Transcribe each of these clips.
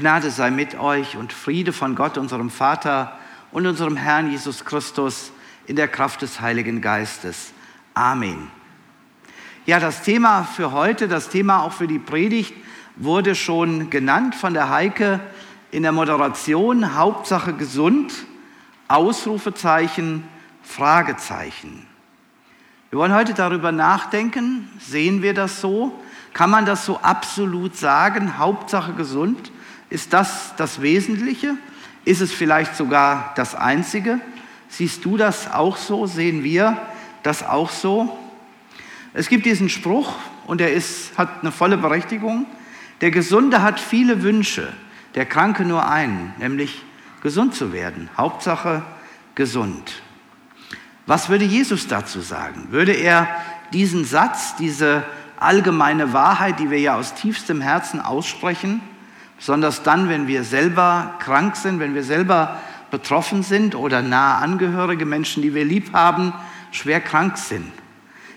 Gnade sei mit euch und Friede von Gott, unserem Vater und unserem Herrn Jesus Christus in der Kraft des Heiligen Geistes. Amen. Ja, das Thema für heute, das Thema auch für die Predigt wurde schon genannt von der Heike in der Moderation. Hauptsache gesund, Ausrufezeichen, Fragezeichen. Wir wollen heute darüber nachdenken, sehen wir das so? Kann man das so absolut sagen, Hauptsache gesund? Ist das das Wesentliche? Ist es vielleicht sogar das Einzige? Siehst du das auch so? Sehen wir das auch so? Es gibt diesen Spruch und er ist, hat eine volle Berechtigung. Der Gesunde hat viele Wünsche, der Kranke nur einen, nämlich gesund zu werden. Hauptsache gesund. Was würde Jesus dazu sagen? Würde er diesen Satz, diese allgemeine Wahrheit, die wir ja aus tiefstem Herzen aussprechen, besonders dann, wenn wir selber krank sind, wenn wir selber betroffen sind oder nahe Angehörige, Menschen, die wir lieb haben, schwer krank sind.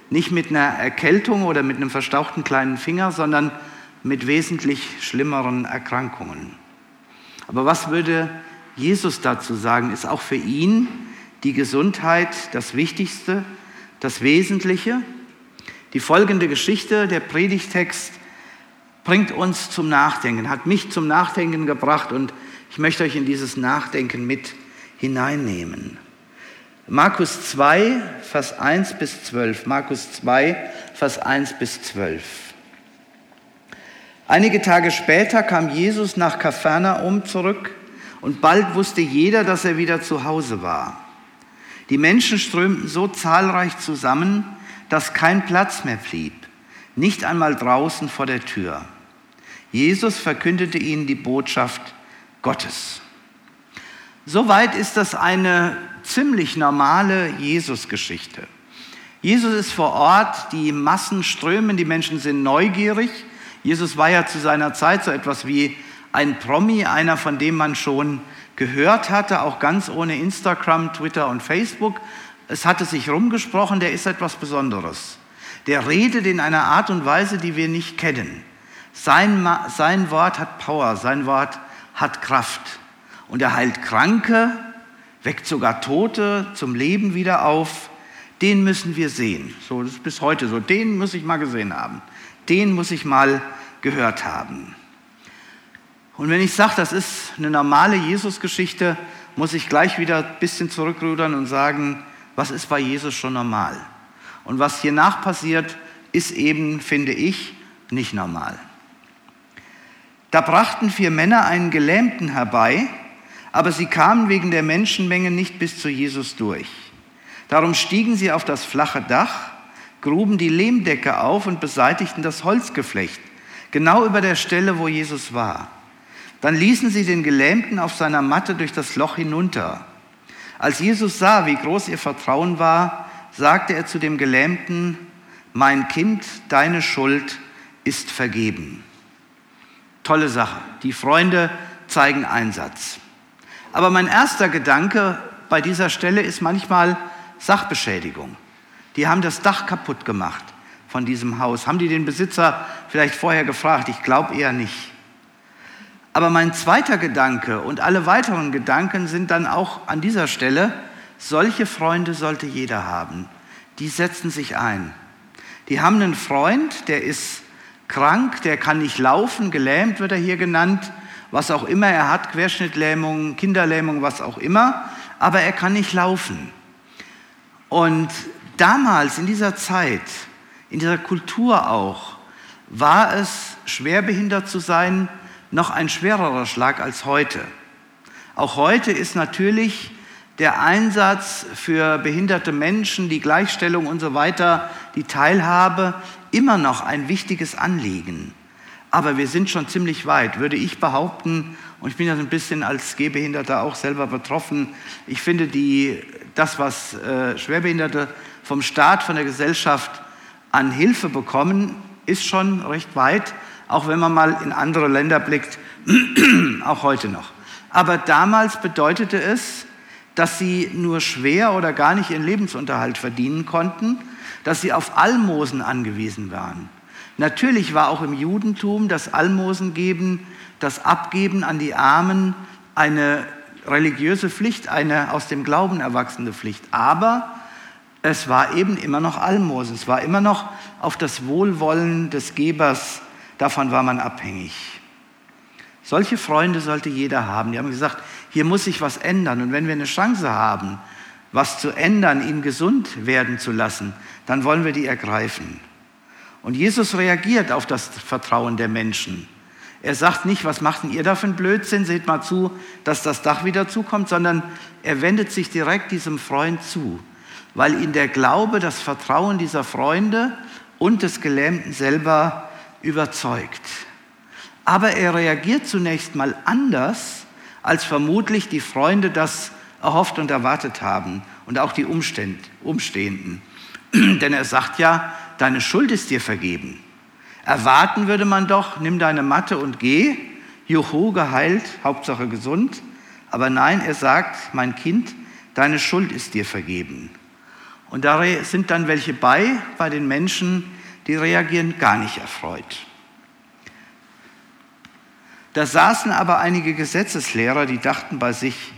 Nicht mit einer Erkältung oder mit einem verstauchten kleinen Finger, sondern mit wesentlich schlimmeren Erkrankungen. Aber was würde Jesus dazu sagen? Ist auch für ihn die Gesundheit das Wichtigste, das Wesentliche? Die folgende Geschichte, der Predigtext, bringt uns zum Nachdenken, hat mich zum Nachdenken gebracht und ich möchte euch in dieses Nachdenken mit hineinnehmen. Markus 2, Vers 1 bis 12. Markus 2, Vers 1 bis 12. Einige Tage später kam Jesus nach Kapharnaum zurück und bald wusste jeder, dass er wieder zu Hause war. Die Menschen strömten so zahlreich zusammen, dass kein Platz mehr blieb, nicht einmal draußen vor der Tür. Jesus verkündete ihnen die Botschaft Gottes. Soweit ist das eine ziemlich normale Jesus-Geschichte. Jesus ist vor Ort, die Massen strömen, die Menschen sind neugierig. Jesus war ja zu seiner Zeit so etwas wie ein Promi, einer, von dem man schon gehört hatte, auch ganz ohne Instagram, Twitter und Facebook. Es hatte sich rumgesprochen, der ist etwas Besonderes. Der redet in einer Art und Weise, die wir nicht kennen. Sein, sein Wort hat Power, sein Wort hat Kraft. Und er heilt Kranke, weckt sogar Tote zum Leben wieder auf. Den müssen wir sehen. So, das ist bis heute so. Den muss ich mal gesehen haben. Den muss ich mal gehört haben. Und wenn ich sage, das ist eine normale Jesus-Geschichte, muss ich gleich wieder ein bisschen zurückrudern und sagen, was ist bei Jesus schon normal? Und was hier nach passiert, ist eben, finde ich, nicht normal. Da brachten vier Männer einen Gelähmten herbei, aber sie kamen wegen der Menschenmenge nicht bis zu Jesus durch. Darum stiegen sie auf das flache Dach, gruben die Lehmdecke auf und beseitigten das Holzgeflecht, genau über der Stelle, wo Jesus war. Dann ließen sie den Gelähmten auf seiner Matte durch das Loch hinunter. Als Jesus sah, wie groß ihr Vertrauen war, sagte er zu dem Gelähmten, mein Kind, deine Schuld ist vergeben. Tolle Sache. Die Freunde zeigen Einsatz. Aber mein erster Gedanke bei dieser Stelle ist manchmal Sachbeschädigung. Die haben das Dach kaputt gemacht von diesem Haus. Haben die den Besitzer vielleicht vorher gefragt? Ich glaube eher nicht. Aber mein zweiter Gedanke und alle weiteren Gedanken sind dann auch an dieser Stelle, solche Freunde sollte jeder haben. Die setzen sich ein. Die haben einen Freund, der ist krank, der kann nicht laufen, gelähmt wird er hier genannt, was auch immer er hat, Querschnittlähmung, Kinderlähmung, was auch immer, aber er kann nicht laufen. Und damals, in dieser Zeit, in dieser Kultur auch, war es, schwerbehindert zu sein, noch ein schwererer Schlag als heute. Auch heute ist natürlich der Einsatz für behinderte Menschen, die Gleichstellung und so weiter, die Teilhabe immer noch ein wichtiges Anliegen. aber wir sind schon ziemlich weit, würde ich behaupten. Und ich bin ja so ein bisschen als Gehbehinderter auch selber betroffen. Ich finde, die, das, was äh, Schwerbehinderte vom Staat, von der Gesellschaft an Hilfe bekommen, ist schon recht weit, auch wenn man mal in andere Länder blickt, auch heute noch. Aber damals bedeutete es, dass sie nur schwer oder gar nicht ihren Lebensunterhalt verdienen konnten, dass sie auf Almosen angewiesen waren. Natürlich war auch im Judentum das Almosengeben, das Abgeben an die Armen eine religiöse Pflicht, eine aus dem Glauben erwachsene Pflicht. Aber es war eben immer noch Almosen, es war immer noch auf das Wohlwollen des Gebers, davon war man abhängig. Solche Freunde sollte jeder haben. Die haben gesagt, hier muss sich was ändern. Und wenn wir eine Chance haben, was zu ändern, ihn gesund werden zu lassen, dann wollen wir die ergreifen. Und Jesus reagiert auf das Vertrauen der Menschen. Er sagt nicht, was macht denn ihr da für einen Blödsinn, seht mal zu, dass das Dach wieder zukommt, sondern er wendet sich direkt diesem Freund zu, weil ihn der Glaube, das Vertrauen dieser Freunde und des Gelähmten selber überzeugt. Aber er reagiert zunächst mal anders, als vermutlich die Freunde das erhofft und erwartet haben und auch die Umstehenden. Denn er sagt ja, deine Schuld ist dir vergeben. Erwarten würde man doch, nimm deine Matte und geh, juhu, geheilt, Hauptsache gesund. Aber nein, er sagt, mein Kind, deine Schuld ist dir vergeben. Und da sind dann welche bei, bei den Menschen, die reagieren gar nicht erfreut. Da saßen aber einige Gesetzeslehrer, die dachten bei sich,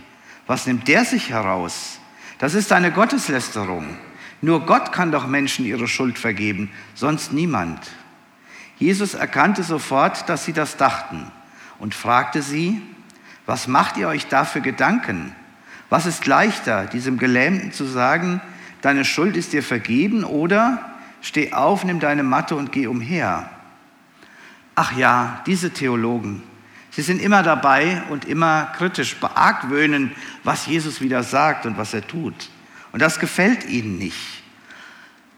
was nimmt der sich heraus? Das ist eine Gotteslästerung. Nur Gott kann doch Menschen ihre Schuld vergeben, sonst niemand. Jesus erkannte sofort, dass sie das dachten und fragte sie, was macht ihr euch da für Gedanken? Was ist leichter, diesem Gelähmten zu sagen, deine Schuld ist dir vergeben oder steh auf, nimm deine Matte und geh umher? Ach ja, diese Theologen, sie sind immer dabei und immer kritisch beargwöhnen, was Jesus wieder sagt und was er tut. Und das gefällt ihnen nicht.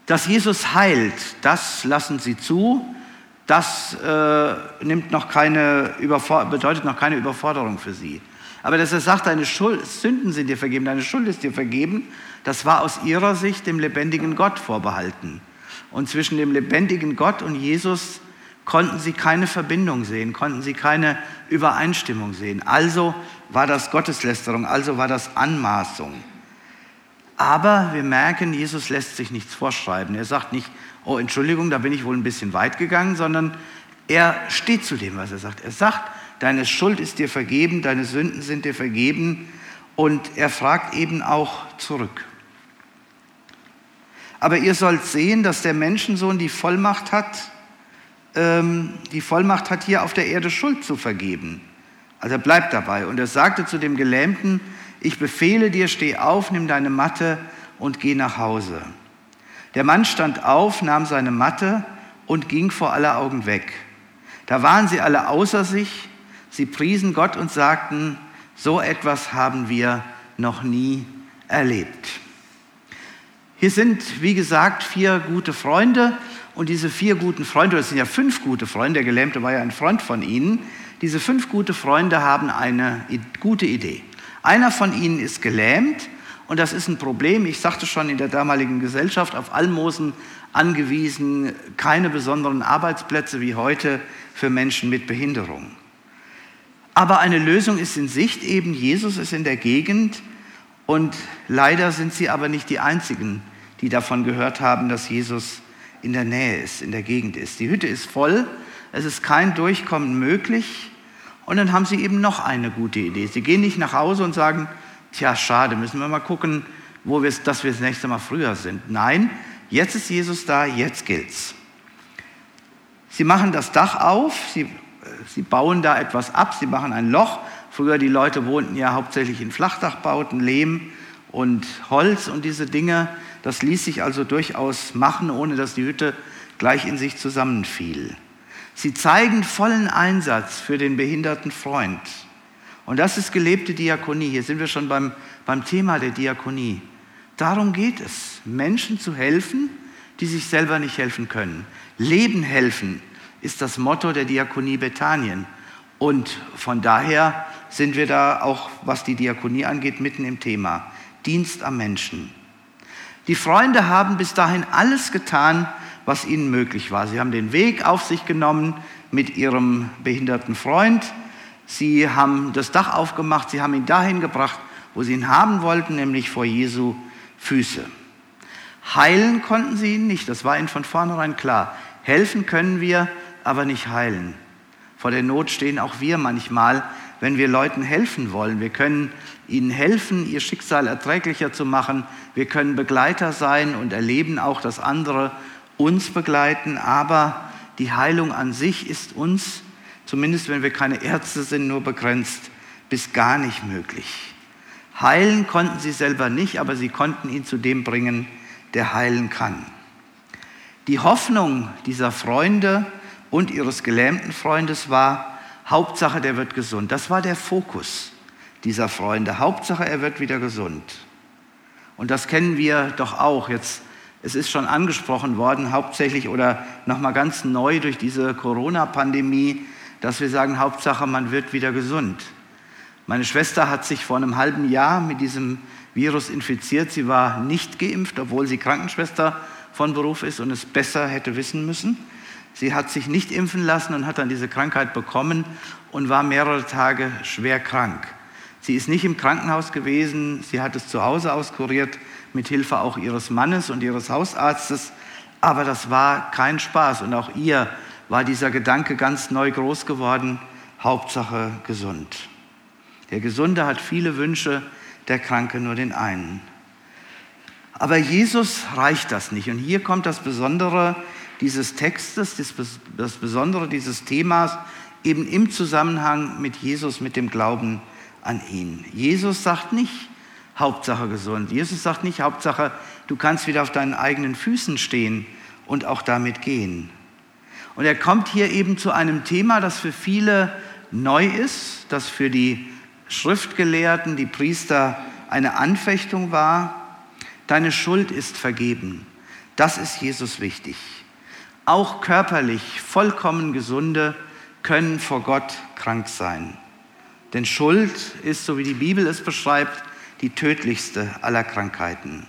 Dass Jesus heilt, das lassen sie zu. Das äh, nimmt noch keine bedeutet noch keine Überforderung für sie. Aber dass er sagt, deine Schuld, Sünden sind dir vergeben, deine Schuld ist dir vergeben, das war aus ihrer Sicht dem lebendigen Gott vorbehalten. Und zwischen dem lebendigen Gott und Jesus konnten sie keine Verbindung sehen, konnten sie keine Übereinstimmung sehen. Also war das Gotteslästerung, also war das Anmaßung. Aber wir merken, Jesus lässt sich nichts vorschreiben. Er sagt nicht, oh Entschuldigung, da bin ich wohl ein bisschen weit gegangen, sondern er steht zu dem, was er sagt. Er sagt, deine Schuld ist dir vergeben, deine Sünden sind dir vergeben und er fragt eben auch zurück. Aber ihr sollt sehen, dass der Menschensohn die Vollmacht hat, die Vollmacht hat, hier auf der Erde Schuld zu vergeben. Also er bleibt dabei. Und er sagte zu dem Gelähmten, ich befehle dir, steh auf, nimm deine Matte und geh nach Hause. Der Mann stand auf, nahm seine Matte und ging vor aller Augen weg. Da waren sie alle außer sich, sie priesen Gott und sagten, so etwas haben wir noch nie erlebt. Hier sind, wie gesagt, vier gute Freunde und diese vier guten Freunde, das sind ja fünf gute Freunde, der Gelähmte war ja ein Freund von ihnen, diese fünf gute Freunde haben eine gute Idee. Einer von ihnen ist gelähmt und das ist ein Problem. Ich sagte schon in der damaligen Gesellschaft auf Almosen angewiesen, keine besonderen Arbeitsplätze wie heute für Menschen mit Behinderung. Aber eine Lösung ist in Sicht, eben Jesus ist in der Gegend und leider sind sie aber nicht die Einzigen, die davon gehört haben, dass Jesus in der Nähe ist, in der Gegend ist. Die Hütte ist voll, es ist kein Durchkommen möglich und dann haben sie eben noch eine gute Idee. Sie gehen nicht nach Hause und sagen, tja, schade, müssen wir mal gucken, wo wir, dass wir das nächste Mal früher sind. Nein, jetzt ist Jesus da, jetzt gilt's. Sie machen das Dach auf, sie, sie bauen da etwas ab, sie machen ein Loch. Früher die Leute wohnten ja hauptsächlich in Flachdachbauten, Lehm und Holz und diese Dinge. Das ließ sich also durchaus machen, ohne dass die Hütte gleich in sich zusammenfiel. Sie zeigen vollen Einsatz für den behinderten Freund. Und das ist gelebte Diakonie. Hier sind wir schon beim, beim Thema der Diakonie. Darum geht es, Menschen zu helfen, die sich selber nicht helfen können. Leben helfen, ist das Motto der Diakonie Bethanien. Und von daher sind wir da auch, was die Diakonie angeht, mitten im Thema. Dienst am Menschen. Die Freunde haben bis dahin alles getan, was ihnen möglich war. Sie haben den Weg auf sich genommen mit ihrem behinderten Freund. Sie haben das Dach aufgemacht. Sie haben ihn dahin gebracht, wo sie ihn haben wollten, nämlich vor Jesu Füße. Heilen konnten sie ihn nicht. Das war ihnen von vornherein klar. Helfen können wir, aber nicht heilen. Vor der Not stehen auch wir manchmal, wenn wir Leuten helfen wollen. Wir können ihnen helfen, ihr Schicksal erträglicher zu machen. Wir können Begleiter sein und erleben auch, dass andere uns begleiten. Aber die Heilung an sich ist uns, zumindest wenn wir keine Ärzte sind, nur begrenzt bis gar nicht möglich. Heilen konnten sie selber nicht, aber sie konnten ihn zu dem bringen, der heilen kann. Die Hoffnung dieser Freunde und ihres gelähmten Freundes war, Hauptsache, der wird gesund. Das war der Fokus dieser Freunde. Hauptsache, er wird wieder gesund. Und das kennen wir doch auch. Jetzt, es ist schon angesprochen worden, hauptsächlich oder nochmal ganz neu durch diese Corona-Pandemie, dass wir sagen, Hauptsache, man wird wieder gesund. Meine Schwester hat sich vor einem halben Jahr mit diesem Virus infiziert. Sie war nicht geimpft, obwohl sie Krankenschwester von Beruf ist und es besser hätte wissen müssen. Sie hat sich nicht impfen lassen und hat dann diese Krankheit bekommen und war mehrere Tage schwer krank. Sie ist nicht im Krankenhaus gewesen, sie hat es zu Hause auskuriert, mit Hilfe auch ihres Mannes und ihres Hausarztes. Aber das war kein Spaß und auch ihr war dieser Gedanke ganz neu groß geworden, Hauptsache gesund. Der Gesunde hat viele Wünsche, der Kranke nur den einen. Aber Jesus reicht das nicht. Und hier kommt das Besondere dieses Textes, das Besondere dieses Themas eben im Zusammenhang mit Jesus, mit dem Glauben an ihn. Jesus sagt nicht, Hauptsache gesund. Jesus sagt nicht, Hauptsache, du kannst wieder auf deinen eigenen Füßen stehen und auch damit gehen. Und er kommt hier eben zu einem Thema, das für viele neu ist, das für die Schriftgelehrten, die Priester eine Anfechtung war. Deine Schuld ist vergeben. Das ist Jesus wichtig. Auch körperlich vollkommen gesunde können vor Gott krank sein. Denn Schuld ist, so wie die Bibel es beschreibt, die tödlichste aller Krankheiten.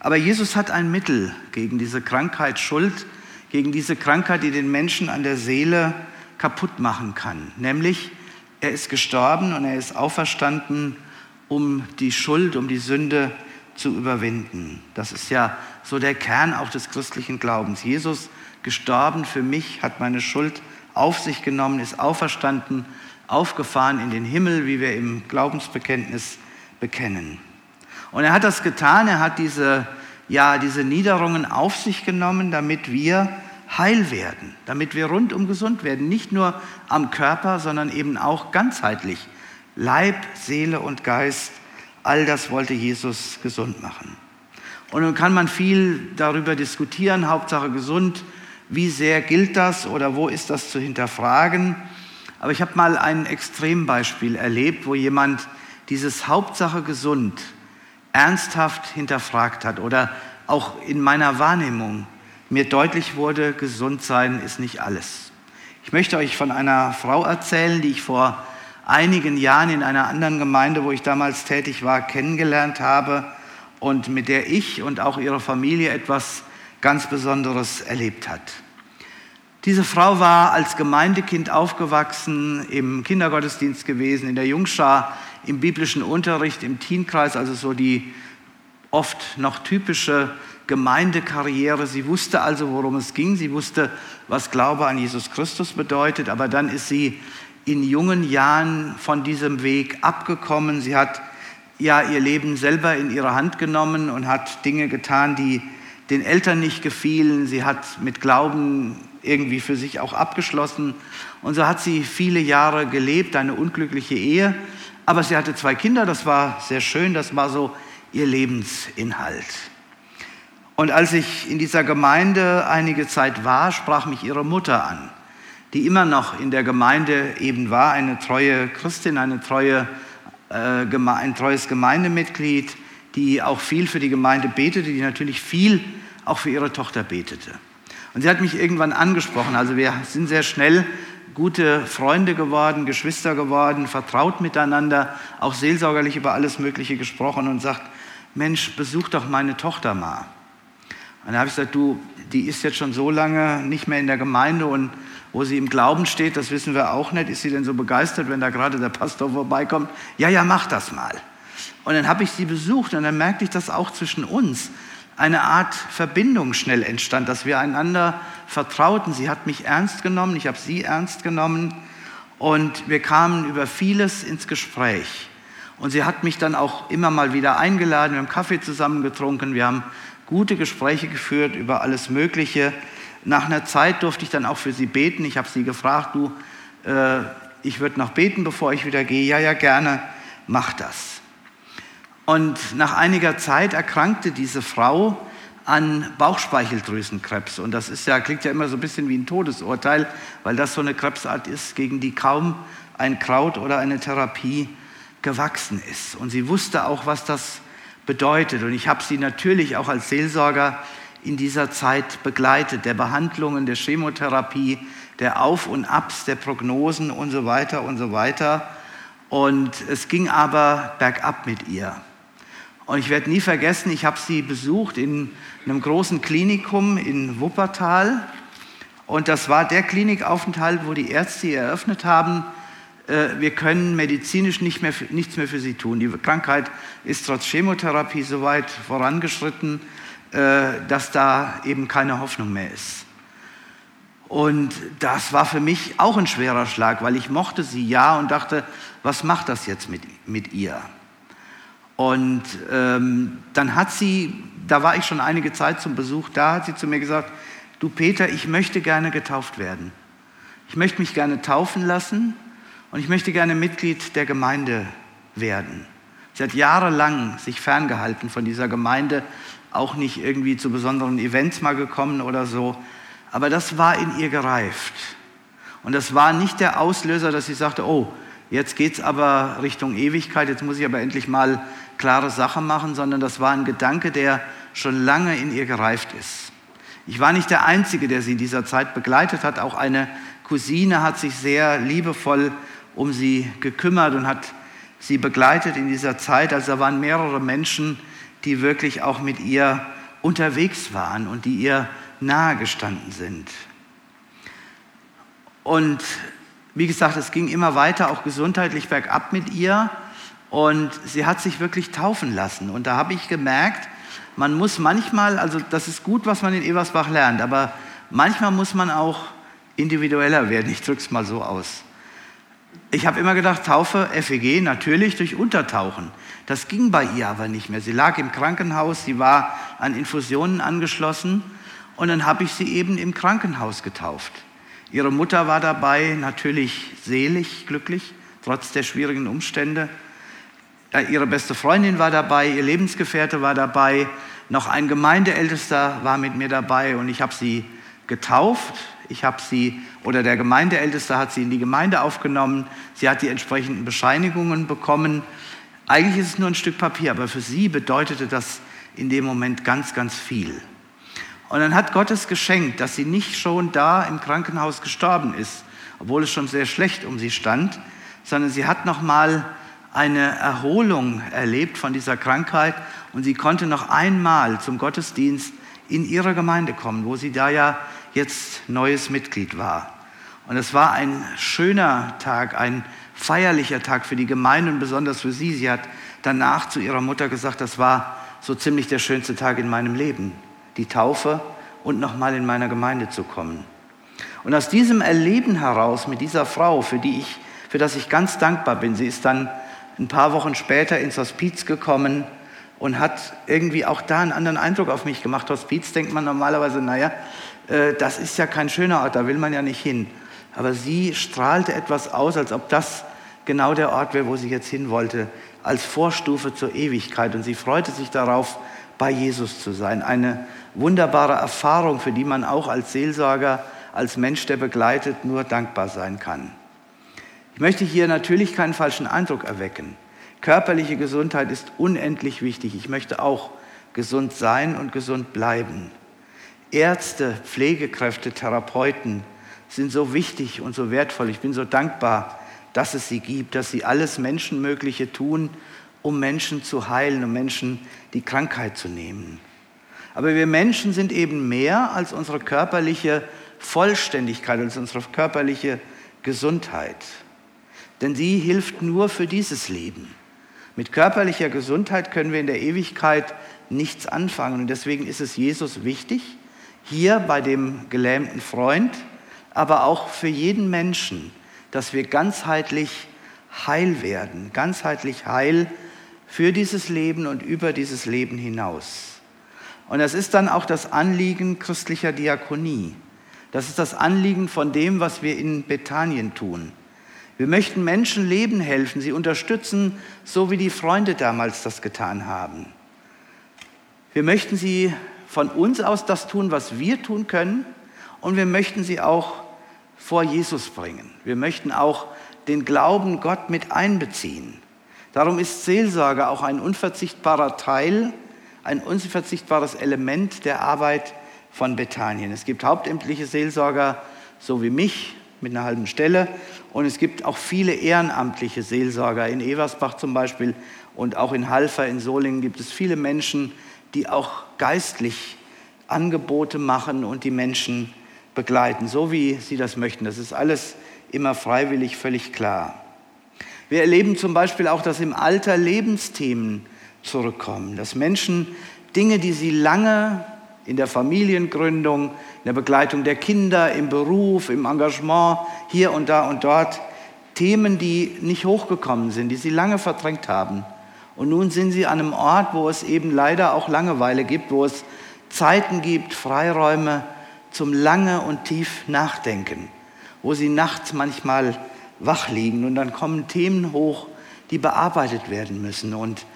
Aber Jesus hat ein Mittel gegen diese Krankheit Schuld, gegen diese Krankheit, die den Menschen an der Seele kaputt machen kann. Nämlich, er ist gestorben und er ist auferstanden, um die Schuld, um die Sünde zu überwinden. Das ist ja so der Kern auch des christlichen Glaubens. Jesus gestorben für mich, hat meine Schuld auf sich genommen, ist auferstanden, aufgefahren in den Himmel, wie wir im Glaubensbekenntnis bekennen. Und er hat das getan, er hat diese, ja, diese Niederungen auf sich genommen, damit wir heil werden, damit wir rundum gesund werden, nicht nur am Körper, sondern eben auch ganzheitlich. Leib, Seele und Geist, all das wollte Jesus gesund machen. Und nun kann man viel darüber diskutieren, Hauptsache gesund, wie sehr gilt das oder wo ist das zu hinterfragen. Aber ich habe mal ein Extrembeispiel erlebt, wo jemand dieses Hauptsache gesund ernsthaft hinterfragt hat oder auch in meiner Wahrnehmung mir deutlich wurde, gesund sein ist nicht alles. Ich möchte euch von einer Frau erzählen, die ich vor einigen Jahren in einer anderen Gemeinde, wo ich damals tätig war, kennengelernt habe und mit der ich und auch ihre Familie etwas ganz Besonderes erlebt hat. Diese Frau war als Gemeindekind aufgewachsen, im Kindergottesdienst gewesen, in der Jungschar, im biblischen Unterricht, im Teenkreis, also so die oft noch typische Gemeindekarriere. Sie wusste also, worum es ging. Sie wusste, was Glaube an Jesus Christus bedeutet. Aber dann ist sie in jungen Jahren von diesem Weg abgekommen. Sie hat ja ihr Leben selber in ihre Hand genommen und hat Dinge getan, die den Eltern nicht gefielen. Sie hat mit Glauben irgendwie für sich auch abgeschlossen. Und so hat sie viele Jahre gelebt, eine unglückliche Ehe. Aber sie hatte zwei Kinder, das war sehr schön, das war so ihr Lebensinhalt. Und als ich in dieser Gemeinde einige Zeit war, sprach mich ihre Mutter an, die immer noch in der Gemeinde eben war, eine treue Christin, eine treue, äh, ein treues Gemeindemitglied, die auch viel für die Gemeinde betete, die natürlich viel auch für ihre Tochter betete. Und sie hat mich irgendwann angesprochen. Also wir sind sehr schnell gute Freunde geworden, Geschwister geworden, vertraut miteinander, auch seelsorgerlich über alles Mögliche gesprochen und sagt, Mensch, besuch doch meine Tochter mal. Und dann habe ich gesagt, du, die ist jetzt schon so lange nicht mehr in der Gemeinde und wo sie im Glauben steht, das wissen wir auch nicht. Ist sie denn so begeistert, wenn da gerade der Pastor vorbeikommt? Ja, ja, mach das mal. Und dann habe ich sie besucht und dann merkte ich, dass auch zwischen uns eine Art Verbindung schnell entstand, dass wir einander vertrauten. Sie hat mich ernst genommen, ich habe sie ernst genommen und wir kamen über vieles ins Gespräch. Und sie hat mich dann auch immer mal wieder eingeladen, wir haben Kaffee zusammen getrunken, wir haben gute Gespräche geführt über alles Mögliche. Nach einer Zeit durfte ich dann auch für sie beten. Ich habe sie gefragt, du, äh, ich würde noch beten, bevor ich wieder gehe. Ja, ja, gerne, mach das. Und nach einiger Zeit erkrankte diese Frau an Bauchspeicheldrüsenkrebs. Und das ist ja, klingt ja immer so ein bisschen wie ein Todesurteil, weil das so eine Krebsart ist, gegen die kaum ein Kraut oder eine Therapie gewachsen ist. Und sie wusste auch, was das bedeutet. Und ich habe sie natürlich auch als Seelsorger in dieser Zeit begleitet, der Behandlungen, der Chemotherapie, der Auf und Abs, der Prognosen und so weiter und so weiter. Und es ging aber bergab mit ihr. Und ich werde nie vergessen, ich habe sie besucht in einem großen Klinikum in Wuppertal. Und das war der Klinikaufenthalt, wo die Ärzte eröffnet haben, äh, wir können medizinisch nicht mehr, nichts mehr für sie tun. Die Krankheit ist trotz Chemotherapie so weit vorangeschritten, äh, dass da eben keine Hoffnung mehr ist. Und das war für mich auch ein schwerer Schlag, weil ich mochte sie ja und dachte, was macht das jetzt mit, mit ihr? Und ähm, dann hat sie, da war ich schon einige Zeit zum Besuch da, hat sie zu mir gesagt, du Peter, ich möchte gerne getauft werden. Ich möchte mich gerne taufen lassen und ich möchte gerne Mitglied der Gemeinde werden. Sie hat jahrelang sich ferngehalten von dieser Gemeinde, auch nicht irgendwie zu besonderen Events mal gekommen oder so. Aber das war in ihr gereift. Und das war nicht der Auslöser, dass sie sagte, oh, jetzt geht es aber Richtung Ewigkeit, jetzt muss ich aber endlich mal klare Sachen machen, sondern das war ein Gedanke, der schon lange in ihr gereift ist. Ich war nicht der Einzige, der sie in dieser Zeit begleitet hat. Auch eine Cousine hat sich sehr liebevoll um sie gekümmert und hat sie begleitet in dieser Zeit. Also da waren mehrere Menschen, die wirklich auch mit ihr unterwegs waren und die ihr nahe gestanden sind. Und wie gesagt, es ging immer weiter, auch gesundheitlich bergab mit ihr. Und sie hat sich wirklich taufen lassen. Und da habe ich gemerkt, man muss manchmal, also das ist gut, was man in Eversbach lernt, aber manchmal muss man auch individueller werden. Ich drücke es mal so aus. Ich habe immer gedacht, Taufe, FEG, natürlich durch Untertauchen. Das ging bei ihr aber nicht mehr. Sie lag im Krankenhaus, sie war an Infusionen angeschlossen und dann habe ich sie eben im Krankenhaus getauft. Ihre Mutter war dabei, natürlich selig, glücklich, trotz der schwierigen Umstände. Ihre beste Freundin war dabei, ihr Lebensgefährte war dabei, noch ein Gemeindeältester war mit mir dabei und ich habe sie getauft. Ich habe sie, oder der Gemeindeälteste hat sie in die Gemeinde aufgenommen. Sie hat die entsprechenden Bescheinigungen bekommen. Eigentlich ist es nur ein Stück Papier, aber für sie bedeutete das in dem Moment ganz, ganz viel. Und dann hat Gott es geschenkt, dass sie nicht schon da im Krankenhaus gestorben ist, obwohl es schon sehr schlecht um sie stand, sondern sie hat noch mal eine Erholung erlebt von dieser Krankheit und sie konnte noch einmal zum Gottesdienst in ihre Gemeinde kommen, wo sie da ja jetzt neues Mitglied war. Und es war ein schöner Tag, ein feierlicher Tag für die Gemeinde und besonders für sie. Sie hat danach zu ihrer Mutter gesagt, das war so ziemlich der schönste Tag in meinem Leben, die Taufe und nochmal in meiner Gemeinde zu kommen. Und aus diesem Erleben heraus mit dieser Frau, für die ich, für das ich ganz dankbar bin, sie ist dann ein paar Wochen später ins Hospiz gekommen und hat irgendwie auch da einen anderen Eindruck auf mich gemacht. Hospiz denkt man normalerweise, naja, äh, das ist ja kein schöner Ort, da will man ja nicht hin. Aber sie strahlte etwas aus, als ob das genau der Ort wäre, wo sie jetzt hin wollte, als Vorstufe zur Ewigkeit. Und sie freute sich darauf, bei Jesus zu sein. Eine wunderbare Erfahrung, für die man auch als Seelsorger, als Mensch, der begleitet, nur dankbar sein kann. Ich möchte hier natürlich keinen falschen Eindruck erwecken. Körperliche Gesundheit ist unendlich wichtig. Ich möchte auch gesund sein und gesund bleiben. Ärzte, Pflegekräfte, Therapeuten sind so wichtig und so wertvoll. Ich bin so dankbar, dass es sie gibt, dass sie alles Menschenmögliche tun, um Menschen zu heilen, um Menschen die Krankheit zu nehmen. Aber wir Menschen sind eben mehr als unsere körperliche Vollständigkeit, als unsere körperliche Gesundheit. Denn sie hilft nur für dieses Leben. Mit körperlicher Gesundheit können wir in der Ewigkeit nichts anfangen. Und deswegen ist es Jesus wichtig, hier bei dem gelähmten Freund, aber auch für jeden Menschen, dass wir ganzheitlich heil werden, ganzheitlich heil für dieses Leben und über dieses Leben hinaus. Und das ist dann auch das Anliegen christlicher Diakonie. Das ist das Anliegen von dem, was wir in Bethanien tun. Wir möchten Menschen Leben helfen, sie unterstützen, so wie die Freunde damals das getan haben. Wir möchten sie von uns aus das tun, was wir tun können, und wir möchten sie auch vor Jesus bringen. Wir möchten auch den Glauben Gott mit einbeziehen. Darum ist Seelsorge auch ein unverzichtbarer Teil, ein unverzichtbares Element der Arbeit von Bethanien. Es gibt hauptamtliche Seelsorger, so wie mich, mit einer halben Stelle. Und es gibt auch viele ehrenamtliche Seelsorger. In Eversbach zum Beispiel und auch in Halfer in Solingen gibt es viele Menschen, die auch geistlich Angebote machen und die Menschen begleiten, so wie sie das möchten. Das ist alles immer freiwillig, völlig klar. Wir erleben zum Beispiel auch, dass im Alter Lebensthemen zurückkommen, dass Menschen Dinge, die sie lange in der Familiengründung, in der Begleitung der Kinder, im Beruf, im Engagement, hier und da und dort, Themen, die nicht hochgekommen sind, die sie lange verdrängt haben, und nun sind sie an einem Ort, wo es eben leider auch Langeweile gibt, wo es Zeiten gibt, Freiräume zum lange und tief Nachdenken, wo sie nachts manchmal wach liegen und dann kommen Themen hoch, die bearbeitet werden müssen. Und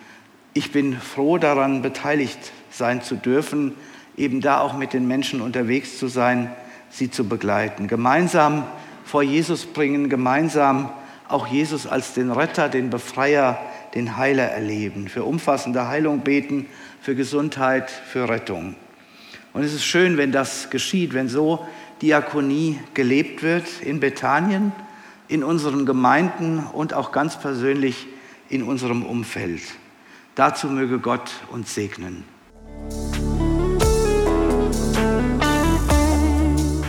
ich bin froh daran, beteiligt sein zu dürfen, eben da auch mit den Menschen unterwegs zu sein, sie zu begleiten. Gemeinsam vor Jesus bringen, gemeinsam auch Jesus als den Retter, den Befreier, den Heiler erleben, für umfassende Heilung beten, für Gesundheit, für Rettung. Und es ist schön, wenn das geschieht, wenn so Diakonie gelebt wird in Bethanien, in unseren Gemeinden und auch ganz persönlich in unserem Umfeld. Dazu möge Gott uns segnen.